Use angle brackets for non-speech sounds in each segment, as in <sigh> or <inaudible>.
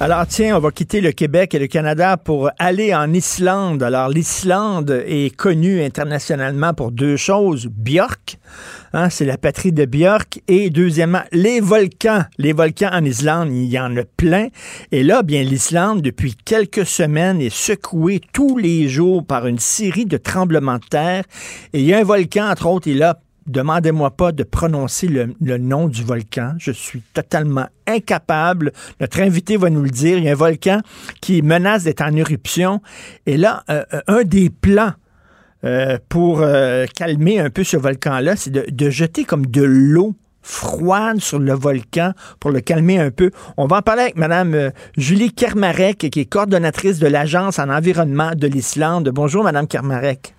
Alors tiens, on va quitter le Québec et le Canada pour aller en Islande. Alors l'Islande est connue internationalement pour deux choses. Björk, hein, c'est la patrie de Björk. Et deuxièmement, les volcans. Les volcans en Islande, il y en a plein. Et là, bien, l'Islande, depuis quelques semaines, est secouée tous les jours par une série de tremblements de terre. Et il y a un volcan, entre autres, il a demandez-moi pas de prononcer le, nom du volcan. Je suis totalement incapable. Notre invité va nous le dire. Il y a un volcan qui menace d'être en éruption. Et là, euh, euh, un des plans euh, pour calmer un peu ce volcan-là, c'est de, jeter comme de l'eau froide sur le volcan pour le calmer un peu. On va en parler avec Mme Julie Kermarek, qui est coordonnatrice de l'Agence en environnement de l'Islande. Bonjour, Mme Kermarek.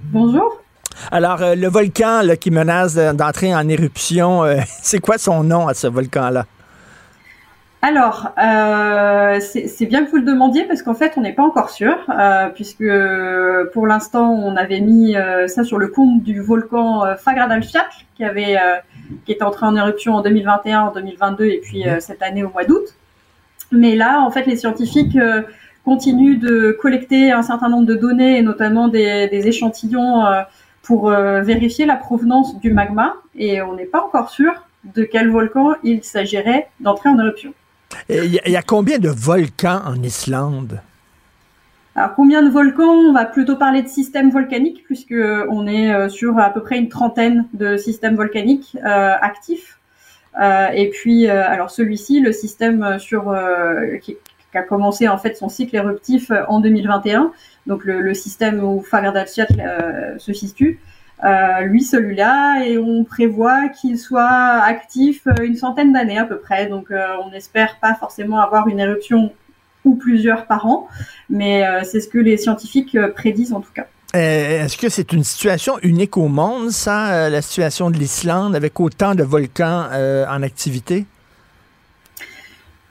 Bonjour. Alors, euh, le volcan qui menace d'entrer en éruption, euh, <laughs> c'est quoi son nom à ce volcan-là? Alors, euh, c'est bien que vous le demandiez parce qu'en fait, on n'est pas encore sûr, puisque pour l'instant, on avait mis ça sur le compte du volcan Fagradalfjall, qui avait qui est entré en éruption en 2021, en 2022 et puis cette année au mois d'août. Mais là, en fait, les scientifiques continuent de collecter un certain nombre de données, notamment des échantillons pour euh, vérifier la provenance du magma et on n'est pas encore sûr de quel volcan il s'agirait d'entrer en éruption. Il y, a combien de volcans en Islande? Alors combien de volcans? On va plutôt parler de systèmes volcaniques puisque on est euh, sur à peu près une trentaine de systèmes volcaniques euh, actifs. Euh, et puis alors celui-ci, le système sur qui, qui, a commencé en fait son cycle éruptif en 2021, donc le, système où Fagradalfjall euh, se situe. Euh, lui, celui-là, et on prévoit qu'il soit actif euh, une centaine d'années à peu près. Donc, on n'espère pas forcément avoir une éruption ou plusieurs par an, mais c'est ce que les scientifiques prédisent en tout cas. Est-ce que c'est une situation unique au monde, ça, la situation de l'Islande, avec autant de volcans en activité?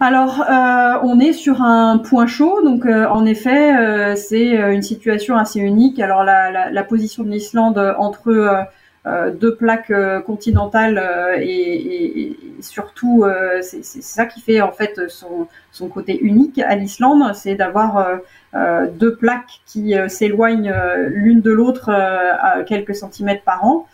Alors, euh, on est sur un point chaud, donc euh, en effet, euh, c'est une situation assez unique. Alors, la, position de l'Islande entre deux plaques continentales et, surtout, c'est ça qui fait en fait son, côté unique à l'Islande, c'est d'avoir deux plaques qui s'éloignent l'une de l'autre à quelques centimètres par an.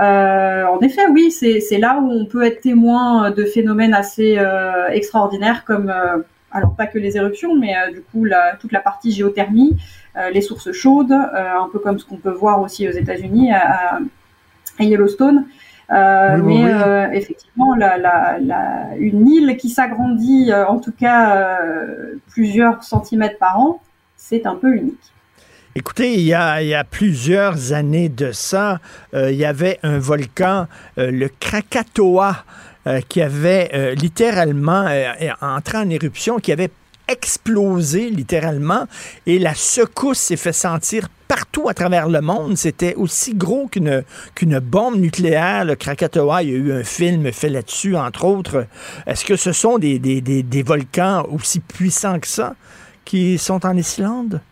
Euh, en effet, oui, c'est là où on peut être témoin de phénomènes assez euh, extraordinaires comme, euh, alors pas que les éruptions, mais du coup la, toute la partie géothermie, les sources chaudes, un peu comme ce qu'on peut voir aussi aux États-Unis à, Yellowstone. mais effectivement, la, la, une île qui s'agrandit, en tout cas plusieurs centimètres par an, c'est un peu unique. Écoutez, il y, a, plusieurs années de ça, euh, il y avait un volcan, euh, le Krakatoa, euh, qui avait littéralement entré en éruption, qui avait explosé littéralement, et la secousse s'est fait sentir partout à travers le monde. C'était aussi gros qu'une bombe nucléaire. Le Krakatoa, il y a eu un film fait là-dessus, entre autres. Est-ce que ce sont des volcans aussi puissants que ça qui sont en Islande?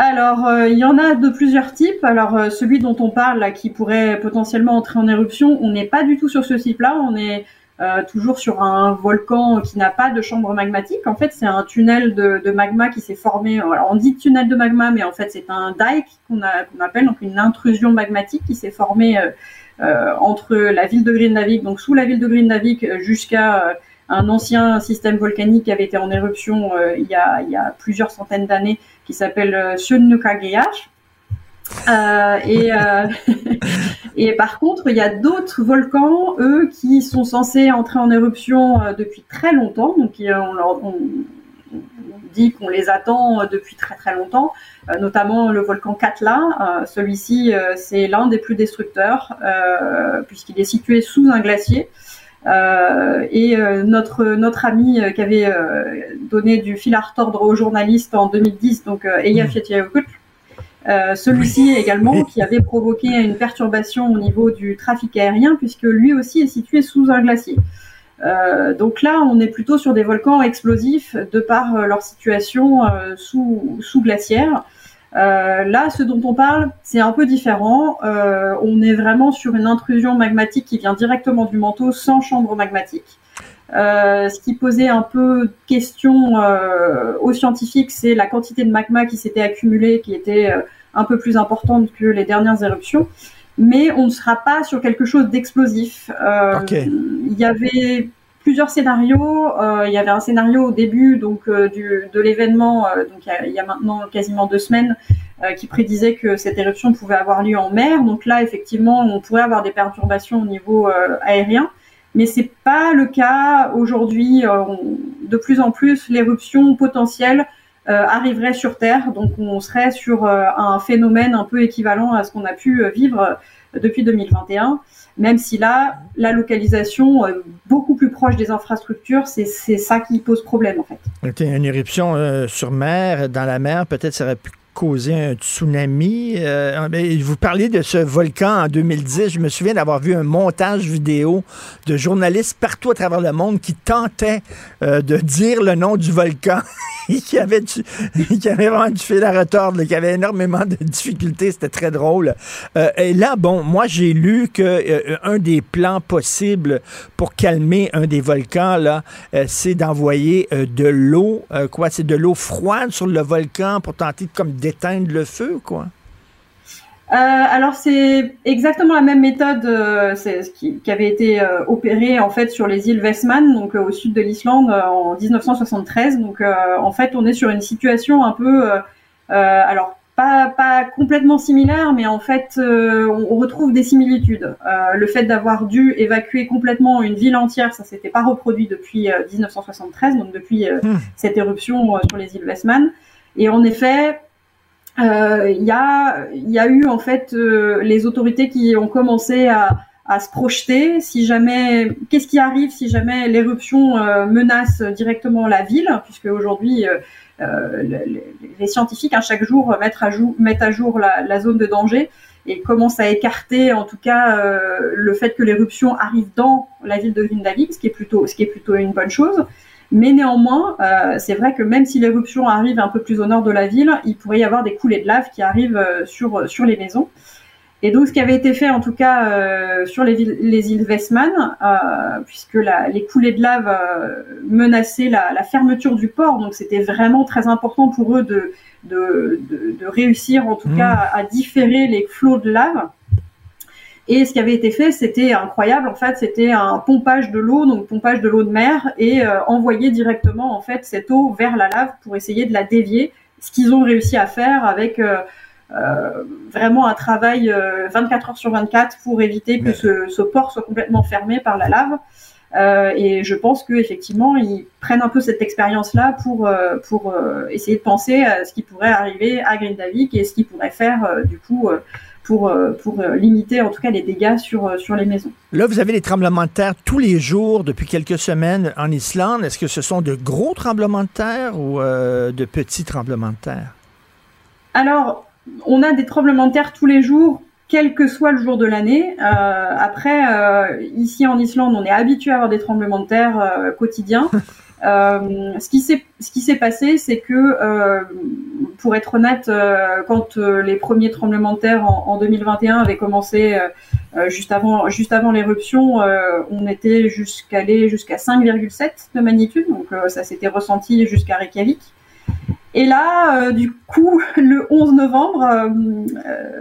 Alors, euh, il y en a de plusieurs types. Alors, euh, celui dont on parle, là, qui pourrait potentiellement entrer en éruption, on n'est pas du tout sur ce type-là. On est euh, toujours sur un volcan qui n'a pas de chambre magmatique. En fait, c'est un tunnel de, de magma qui s'est formé. Alors, on dit tunnel de magma, mais en fait, c'est un dike qu'on qu'on appelle donc une intrusion magmatique qui s'est formée entre la ville de Grindavik, donc sous la ville de Grindavik, jusqu'à un ancien système volcanique qui avait été en éruption il, y a, il y a plusieurs centaines d'années qui s'appelle euh, euh, et, euh, <laughs> et par contre, il y a d'autres volcans, eux, qui sont censés entrer en éruption euh, depuis très longtemps. Donc, on, dit qu'on les attend depuis très très longtemps, notamment le volcan Katla. Celui-ci, c'est l'un des plus destructeurs, puisqu'il est situé sous un glacier. Et notre notre ami qui avait donné du fil à retordre aux journalistes en 2010, donc Eya mmh. Euh, celui-ci également qui avait provoqué une perturbation au niveau du trafic aérien puisque lui aussi est situé sous un glacier. Euh, donc là, on est plutôt sur des volcans explosifs de par euh, leur situation sous, sous glaciaire. Là, ce dont on parle, c'est un peu différent. on est vraiment sur une intrusion magmatique qui vient directement du manteau sans chambre magmatique. ce qui posait un peu question aux scientifiques, c'est la quantité de magma qui s'était accumulée, qui était un peu plus importante que les dernières éruptions, mais on ne sera pas sur quelque chose d'explosif. Euh, il y avait plusieurs scénarios. Euh, il y avait un scénario au début donc euh, de l'événement, donc il y, a, maintenant quasiment deux semaines, qui prédisait que cette éruption pouvait avoir lieu en mer. Donc là, effectivement, on pourrait avoir des perturbations au niveau aérien, mais c'est pas le cas aujourd'hui. de plus en plus, l'éruption potentielle euh, arriverait sur Terre. Donc on serait sur euh, un phénomène un peu équivalent à ce qu'on a pu euh, vivre depuis 2021, même si là, la localisation beaucoup plus proche des infrastructures, c'est ça qui pose problème en fait. Une éruption sur mer, dans la mer, peut-être ça aurait pu causer un tsunami. Euh, vous parliez de ce volcan en 2010. Je me souviens d'avoir vu un montage vidéo de journalistes partout à travers le monde qui tentaient euh, de dire le nom du volcan. <laughs> <laughs> qui avait qui <laughs> avait vraiment du fil à retordre, qui avait énormément de difficultés. C'était très drôle. Euh, et là, bon, moi, j'ai lu que un des plans possibles pour calmer un des volcans, là, c'est d'envoyer de l'eau, quoi, c'est de l'eau froide sur le volcan pour tenter de comme éteindre le feu, quoi. Euh, alors c'est exactement la même méthode euh, qui, qui, avait été euh, opérée en fait sur les îles Westman, donc au sud de l'Islande en 1973. Donc en fait on est sur une situation un peu, alors pas, pas complètement similaire, mais en fait on, retrouve des similitudes. le fait d'avoir dû évacuer complètement une ville entière, ça s'était pas reproduit depuis 1973, donc depuis hmm. cette éruption sur les îles Westman. Et en effet, euh, il y, a, y a eu en fait euh, les autorités qui ont commencé à, à se projeter. Si jamais, qu'est-ce qui arrive si jamais l'éruption euh, menace directement la ville, puisque aujourd'hui les, les, scientifiques à hein, chaque jour mettent à jour, mettent à jour la, la, zone de danger et commencent à écarter en tout cas le fait que l'éruption arrive dans la ville de Grindavik, ce qui est plutôt, ce qui est plutôt une bonne chose. Mais néanmoins, euh, c'est vrai que même si l'éruption arrive un peu plus au nord de la ville, il pourrait y avoir des coulées de lave qui arrivent euh, sur, sur les maisons. Et donc, ce qui avait été fait, en tout cas, euh, sur les, les, îles Westman, euh, puisque la, les coulées de lave euh, menaçaient la, la, fermeture du port, donc c'était vraiment très important pour eux de, de, de, de réussir, en tout mmh. cas, à différer les flots de lave. Et ce qui avait été fait, c'était incroyable. En fait, c'était un pompage de l'eau, donc pompage de l'eau de mer, et euh, envoyer directement en fait cette eau vers la lave pour essayer de la dévier. Ce qu'ils ont réussi à faire avec euh, euh vraiment un travail 24 euh, heures sur 24 pour éviter que ce, ce, port soit complètement fermé par la lave. Et je pense qu'effectivement, ils prennent un peu cette expérience-là pour, pour essayer de penser à ce qui pourrait arriver à Grindavik et ce qu'ils pourraient faire du coup pour, euh, pour euh, limiter en tout cas les dégâts sur, euh, sur les maisons. Là, vous avez des tremblements de terre tous les jours depuis quelques semaines en Islande. Est-ce que ce sont de gros tremblements de terre ou de petits tremblements de terre? Alors, on a des tremblements de terre tous les jours, quel que soit le jour de l'année. après, ici en Islande, on est habitué à avoir des tremblements de terre quotidiens. <laughs> Euh, ce qui s'est passé, c'est que, euh, pour être honnête, euh, quand les premiers tremblements de terre en, en 2021 avaient commencé juste avant l'éruption, on était jusqu'à jusqu'à 5,7 de magnitude, donc ça s'était ressenti jusqu'à Reykjavik. Et là, du coup, <laughs> le 11 novembre,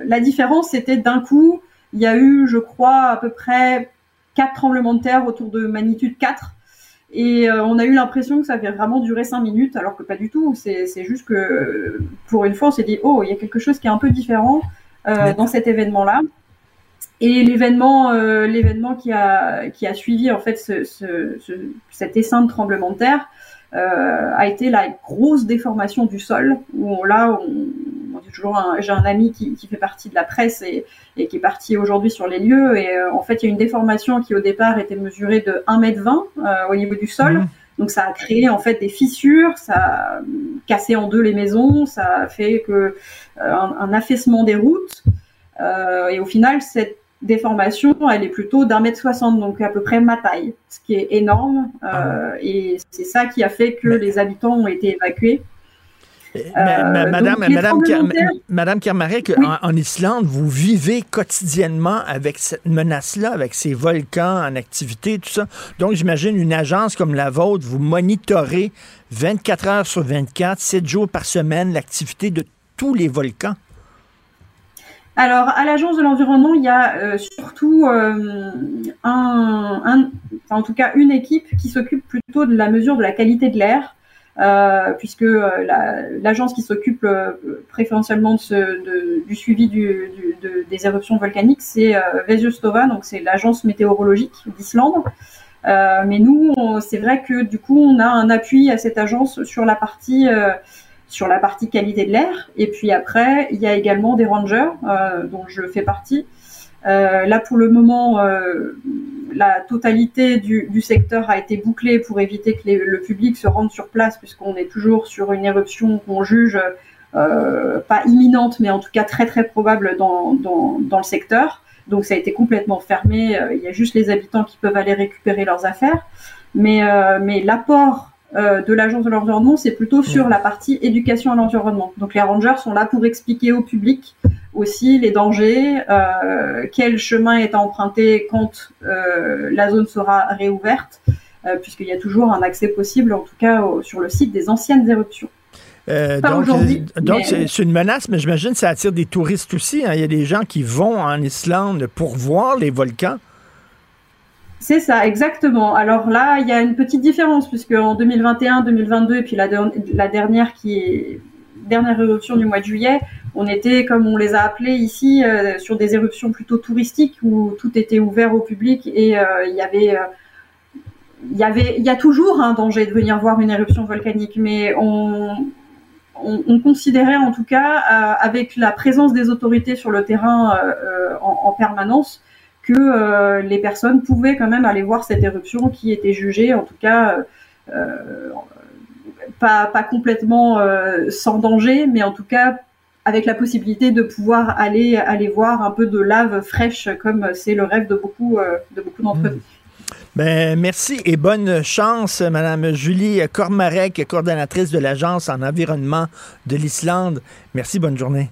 la différence c'était d'un coup, il y a eu, je crois, à peu près quatre tremblements de terre autour de magnitude 4 et euh, on a eu l'impression que ça avait vraiment duré cinq minutes, alors que pas du tout. C'est juste que pour une fois, on s'est dit oh, il y a quelque chose qui est un peu différent euh, dans cet événement-là. Et l'événement, euh, l'événement qui a qui a suivi en fait ce, ce, ce, cet essaim de tremblement de terre euh, a été la grosse déformation du sol. Où là, on, toujours j'ai un ami qui, qui, fait partie de la presse et, et qui est parti aujourd'hui sur les lieux. Et en fait, il y a une déformation qui au départ était mesurée de 1m20 au niveau du sol. Mmh. Donc ça a créé en fait des fissures, ça a cassé en deux les maisons, ça a fait que un, affaissement des routes. et au final, cette déformation, elle est plutôt d'un mètre soixante, donc à peu près ma taille, ce qui est énorme. Euh, ah. Et c'est ça qui a fait que les habitants ont été évacués. Euh, madame, Kermarek, en, Islande, vous vivez quotidiennement avec cette menace-là, avec ces volcans en activité, tout ça. Donc, j'imagine une agence comme la vôtre, vous monitorez 24 heures sur 24, 7 jours par semaine, l'activité de tous les volcans. Alors, à l'Agence de l'environnement, il y a euh, surtout euh, un, en tout cas une équipe qui s'occupe plutôt de la mesure de la qualité de l'air, puisque l'agence qui s'occupe préférentiellement de du suivi du, des éruptions volcaniques, c'est Vesjostova, donc c'est l'agence météorologique d'Islande. mais nous, c'est vrai que du coup, on a un appui à cette agence sur la partie sur la partie qualité de l'air. Et puis après, il y a également des rangers euh, dont je fais partie. Euh, là, pour le moment, euh, la totalité du, du, secteur a été bouclée pour éviter que le public se rende sur place, puisqu'on est toujours sur une éruption qu'on juge euh, pas imminente, mais en tout cas très très probable dans, dans, dans, le secteur. Donc ça a été complètement fermé. Il y a juste les habitants qui peuvent aller récupérer leurs affaires. Mais, mais l'apport euh, de l'agence de l'environnement, c'est plutôt sur la partie éducation à l'environnement. Donc les rangers sont là pour expliquer au public aussi les dangers, euh, quel chemin est à emprunter quand euh, la zone sera réouverte, puisqu'il y a toujours un accès possible, en tout cas sur le site des anciennes éruptions. donc, c'est une menace, mais j'imagine que ça attire des touristes aussi. Hein. Il y a des gens qui vont en Islande pour voir les volcans. C'est ça, exactement. Alors là, il y a une petite différence puisque en 2021, 2022 et puis la, dernière qui dernière éruption du mois de juillet, on était, comme on les a appelés ici, euh, sur des éruptions plutôt touristiques où tout était ouvert au public et euh, il y avait, euh, il y avait, il y a toujours un danger de venir voir une éruption volcanique, mais on, on, on considérait en tout cas, avec la présence des autorités sur le terrain en, permanence, que euh, les personnes pouvaient quand même aller voir cette éruption qui était jugée, en tout cas, euh, euh, pas, pas complètement sans danger, mais en tout cas avec la possibilité de pouvoir aller aller voir un peu de lave fraîche, comme c'est le rêve de beaucoup de beaucoup d'entre eux. Ben, merci et bonne chance, Madame Julie Cormarek, coordonnatrice de l'Agence en environnement de l'Islande. Merci, bonne journée.